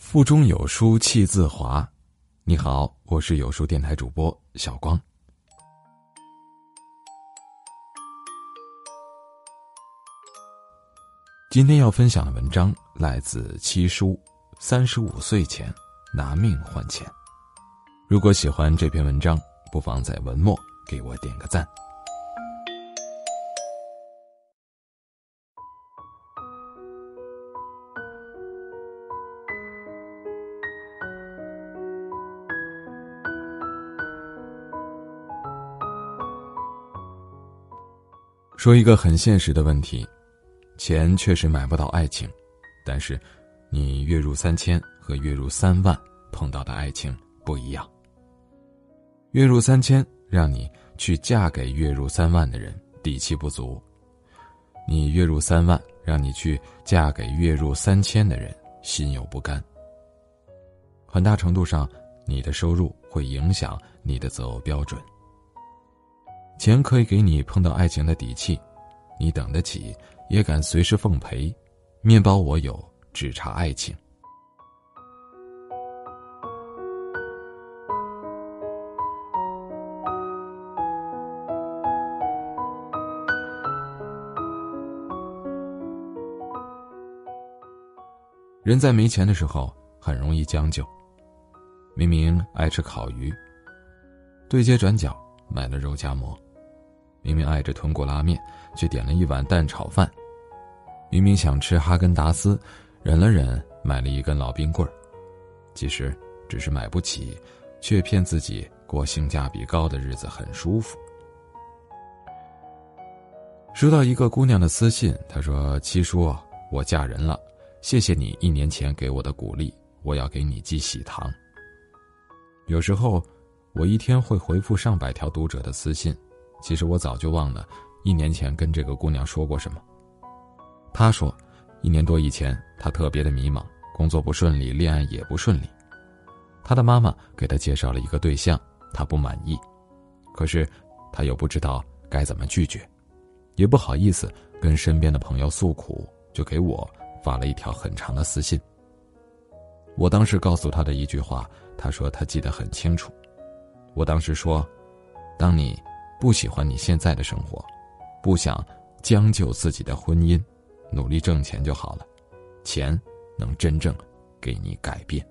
腹中有书气自华。你好，我是有书电台主播小光。今天要分享的文章来自七叔，三十五岁前拿命换钱。如果喜欢这篇文章，不妨在文末给我点个赞。说一个很现实的问题：钱确实买不到爱情，但是，你月入三千和月入三万碰到的爱情不一样。月入三千让你去嫁给月入三万的人，底气不足；你月入三万让你去嫁给月入三千的人，心有不甘。很大程度上，你的收入会影响你的择偶标准。钱可以给你碰到爱情的底气，你等得起，也敢随时奉陪。面包我有，只差爱情。人在没钱的时候很容易将就。明明爱吃烤鱼，对街转角买了肉夹馍。明明爱着豚骨拉面，却点了一碗蛋炒饭；明明想吃哈根达斯，忍了忍，买了一根老冰棍儿。其实只是买不起，却骗自己过性价比高的日子很舒服。收到一个姑娘的私信，她说：“七叔，我嫁人了，谢谢你一年前给我的鼓励，我要给你寄喜糖。”有时候，我一天会回复上百条读者的私信。其实我早就忘了，一年前跟这个姑娘说过什么。她说，一年多以前，她特别的迷茫，工作不顺利，恋爱也不顺利。她的妈妈给她介绍了一个对象，她不满意，可是她又不知道该怎么拒绝，也不好意思跟身边的朋友诉苦，就给我发了一条很长的私信。我当时告诉她的一句话，她说她记得很清楚。我当时说，当你。不喜欢你现在的生活，不想将就自己的婚姻，努力挣钱就好了，钱能真正给你改变。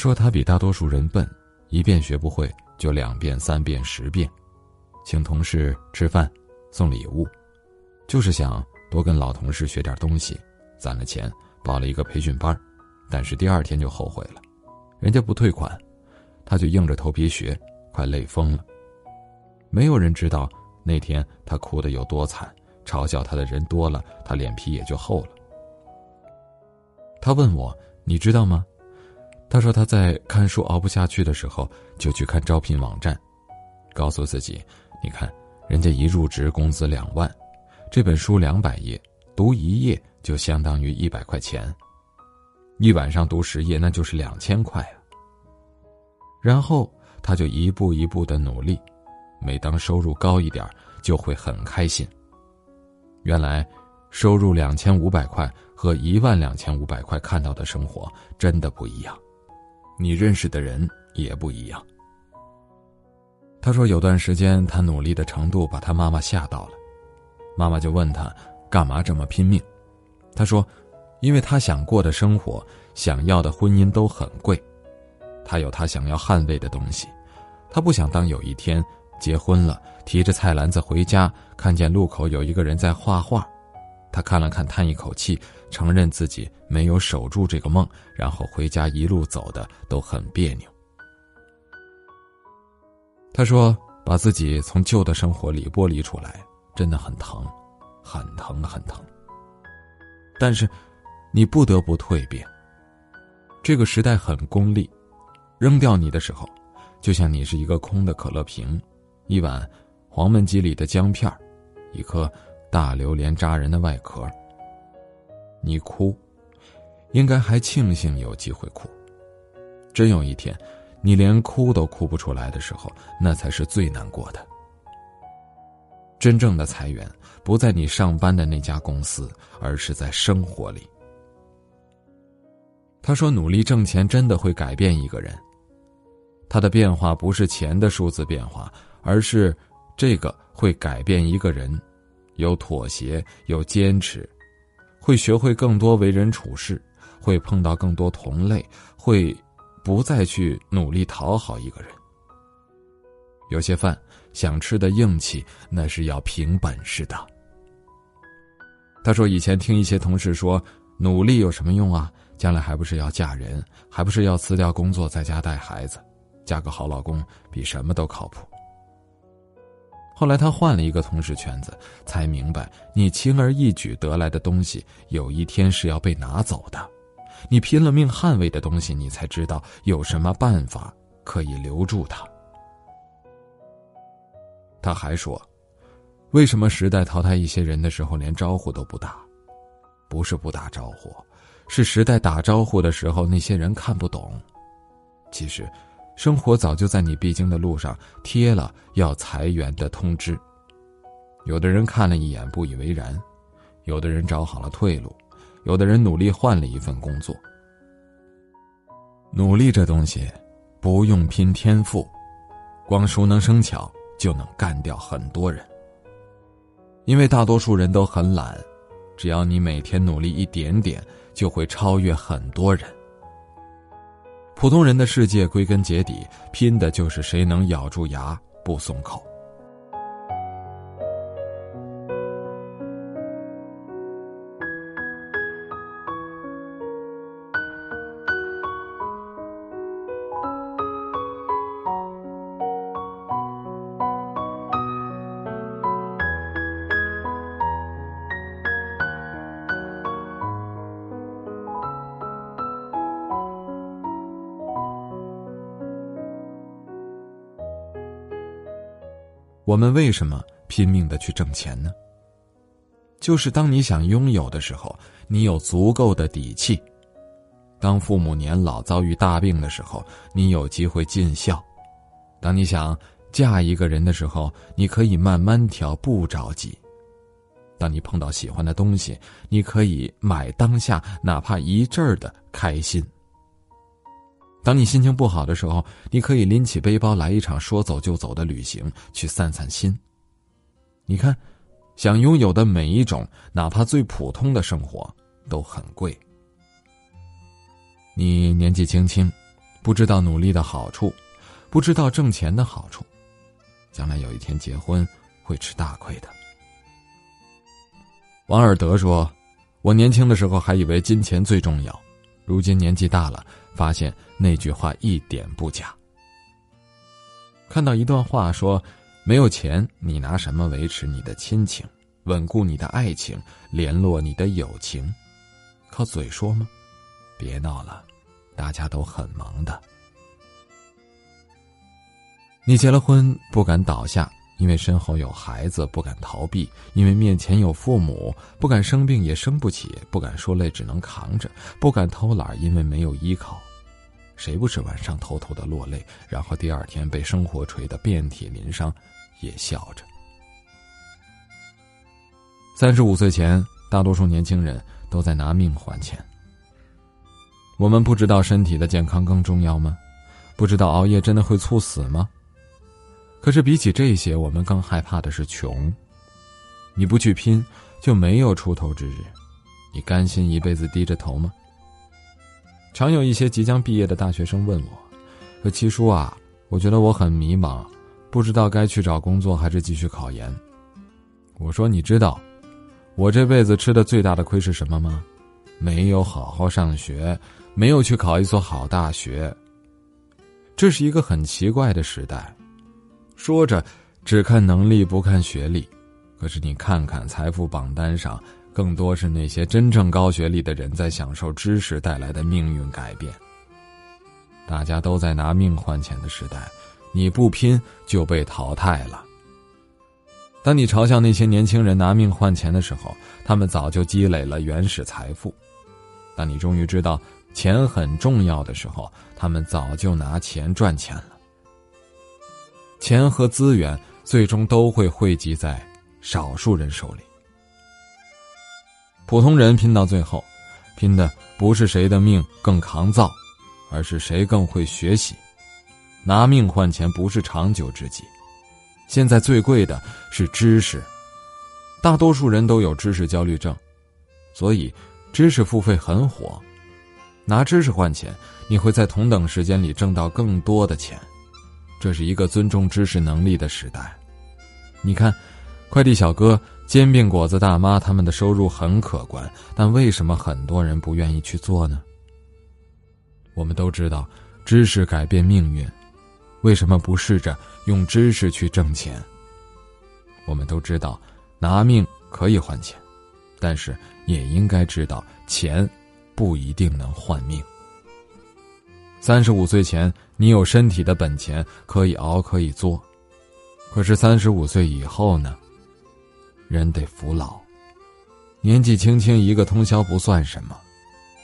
说：“他比大多数人笨，一遍学不会就两遍、三遍、十遍，请同事吃饭，送礼物，就是想多跟老同事学点东西，攒了钱报了一个培训班，但是第二天就后悔了，人家不退款，他就硬着头皮学，快累疯了。没有人知道那天他哭得有多惨，嘲笑他的人多了，他脸皮也就厚了。他问我：你知道吗？”他说他在看书熬不下去的时候，就去看招聘网站，告诉自己：“你看，人家一入职工资两万，这本书两百页，读一页就相当于一百块钱，一晚上读十页那就是两千块啊。”然后他就一步一步的努力，每当收入高一点，就会很开心。原来，收入两千五百块和一万两千五百块看到的生活真的不一样。你认识的人也不一样。他说，有段时间他努力的程度把他妈妈吓到了，妈妈就问他干嘛这么拼命。他说，因为他想过的生活，想要的婚姻都很贵，他有他想要捍卫的东西，他不想当有一天结婚了，提着菜篮子回家，看见路口有一个人在画画。他看了看，叹一口气，承认自己没有守住这个梦，然后回家一路走的都很别扭。他说：“把自己从旧的生活里剥离出来，真的很疼，很疼，很疼。但是，你不得不蜕变。这个时代很功利，扔掉你的时候，就像你是一个空的可乐瓶，一碗黄焖鸡里的姜片一颗大榴莲扎人的外壳。你哭，应该还庆幸有机会哭。真有一天，你连哭都哭不出来的时候，那才是最难过的。真正的裁员不在你上班的那家公司，而是在生活里。他说：“努力挣钱真的会改变一个人。他的变化不是钱的数字变化，而是这个会改变一个人，有妥协，有坚持，会学会更多为人处事，会碰到更多同类，会不再去努力讨好一个人。有些饭。”想吃的硬气，那是要凭本事的。他说：“以前听一些同事说，努力有什么用啊？将来还不是要嫁人，还不是要辞掉工作在家带孩子，嫁个好老公比什么都靠谱。”后来他换了一个同事圈子，才明白，你轻而易举得来的东西，有一天是要被拿走的；你拼了命捍卫的东西，你才知道有什么办法可以留住它。他还说：“为什么时代淘汰一些人的时候连招呼都不打？不是不打招呼，是时代打招呼的时候那些人看不懂。其实，生活早就在你必经的路上贴了要裁员的通知。有的人看了一眼不以为然，有的人找好了退路，有的人努力换了一份工作。努力这东西，不用拼天赋，光熟能生巧。”就能干掉很多人，因为大多数人都很懒，只要你每天努力一点点，就会超越很多人。普通人的世界归根结底拼的就是谁能咬住牙不松口。我们为什么拼命的去挣钱呢？就是当你想拥有的时候，你有足够的底气；当父母年老遭遇大病的时候，你有机会尽孝；当你想嫁一个人的时候，你可以慢慢挑，不着急；当你碰到喜欢的东西，你可以买当下，哪怕一阵儿的开心。当你心情不好的时候，你可以拎起背包来一场说走就走的旅行，去散散心。你看，想拥有的每一种，哪怕最普通的生活，都很贵。你年纪轻轻，不知道努力的好处，不知道挣钱的好处，将来有一天结婚会吃大亏的。王尔德说：“我年轻的时候还以为金钱最重要。”如今年纪大了，发现那句话一点不假。看到一段话说：“没有钱，你拿什么维持你的亲情、稳固你的爱情、联络你的友情？靠嘴说吗？别闹了，大家都很忙的。你结了婚，不敢倒下。”因为身后有孩子，不敢逃避；因为面前有父母，不敢生病也生不起；不敢说累，只能扛着；不敢偷懒，因为没有依靠。谁不是晚上偷偷的落泪，然后第二天被生活锤得遍体鳞伤，也笑着？三十五岁前，大多数年轻人都在拿命换钱。我们不知道身体的健康更重要吗？不知道熬夜真的会猝死吗？可是比起这些，我们更害怕的是穷。你不去拼，就没有出头之日。你甘心一辈子低着头吗？常有一些即将毕业的大学生问我：“说七叔啊，我觉得我很迷茫，不知道该去找工作还是继续考研。”我说：“你知道，我这辈子吃的最大的亏是什么吗？没有好好上学，没有去考一所好大学。这是一个很奇怪的时代。”说着，只看能力不看学历，可是你看看财富榜单上，更多是那些真正高学历的人在享受知识带来的命运改变。大家都在拿命换钱的时代，你不拼就被淘汰了。当你嘲笑那些年轻人拿命换钱的时候，他们早就积累了原始财富；当你终于知道钱很重要的时候，他们早就拿钱赚钱了。钱和资源最终都会汇集在少数人手里。普通人拼到最后，拼的不是谁的命更抗造，而是谁更会学习。拿命换钱不是长久之计。现在最贵的是知识，大多数人都有知识焦虑症，所以知识付费很火。拿知识换钱，你会在同等时间里挣到更多的钱。这是一个尊重知识能力的时代。你看，快递小哥、煎饼果子大妈他们的收入很可观，但为什么很多人不愿意去做呢？我们都知道，知识改变命运。为什么不试着用知识去挣钱？我们都知道，拿命可以换钱，但是也应该知道，钱不一定能换命。三十五岁前，你有身体的本钱，可以熬，可以做；可是三十五岁以后呢？人得服老。年纪轻轻一个通宵不算什么，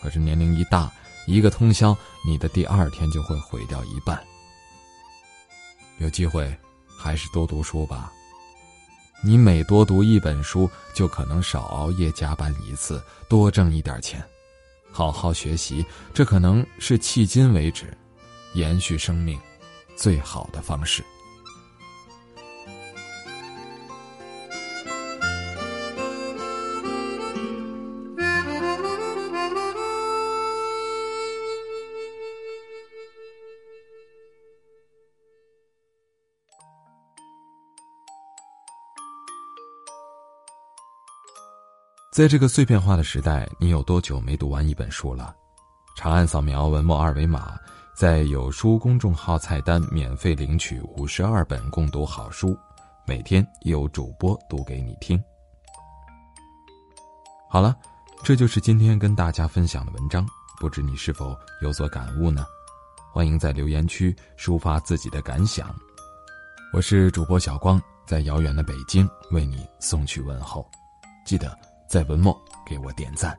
可是年龄一大，一个通宵，你的第二天就会毁掉一半。有机会，还是多读书吧。你每多读一本书，就可能少熬夜加班一次，多挣一点钱。好好学习，这可能是迄今为止延续生命最好的方式。在这个碎片化的时代，你有多久没读完一本书了？长按扫描文末二维码，在有书公众号菜单免费领取五十二本共读好书，每天有主播读给你听。好了，这就是今天跟大家分享的文章，不知你是否有所感悟呢？欢迎在留言区抒发自己的感想。我是主播小光，在遥远的北京为你送去问候，记得。在文末给我点赞。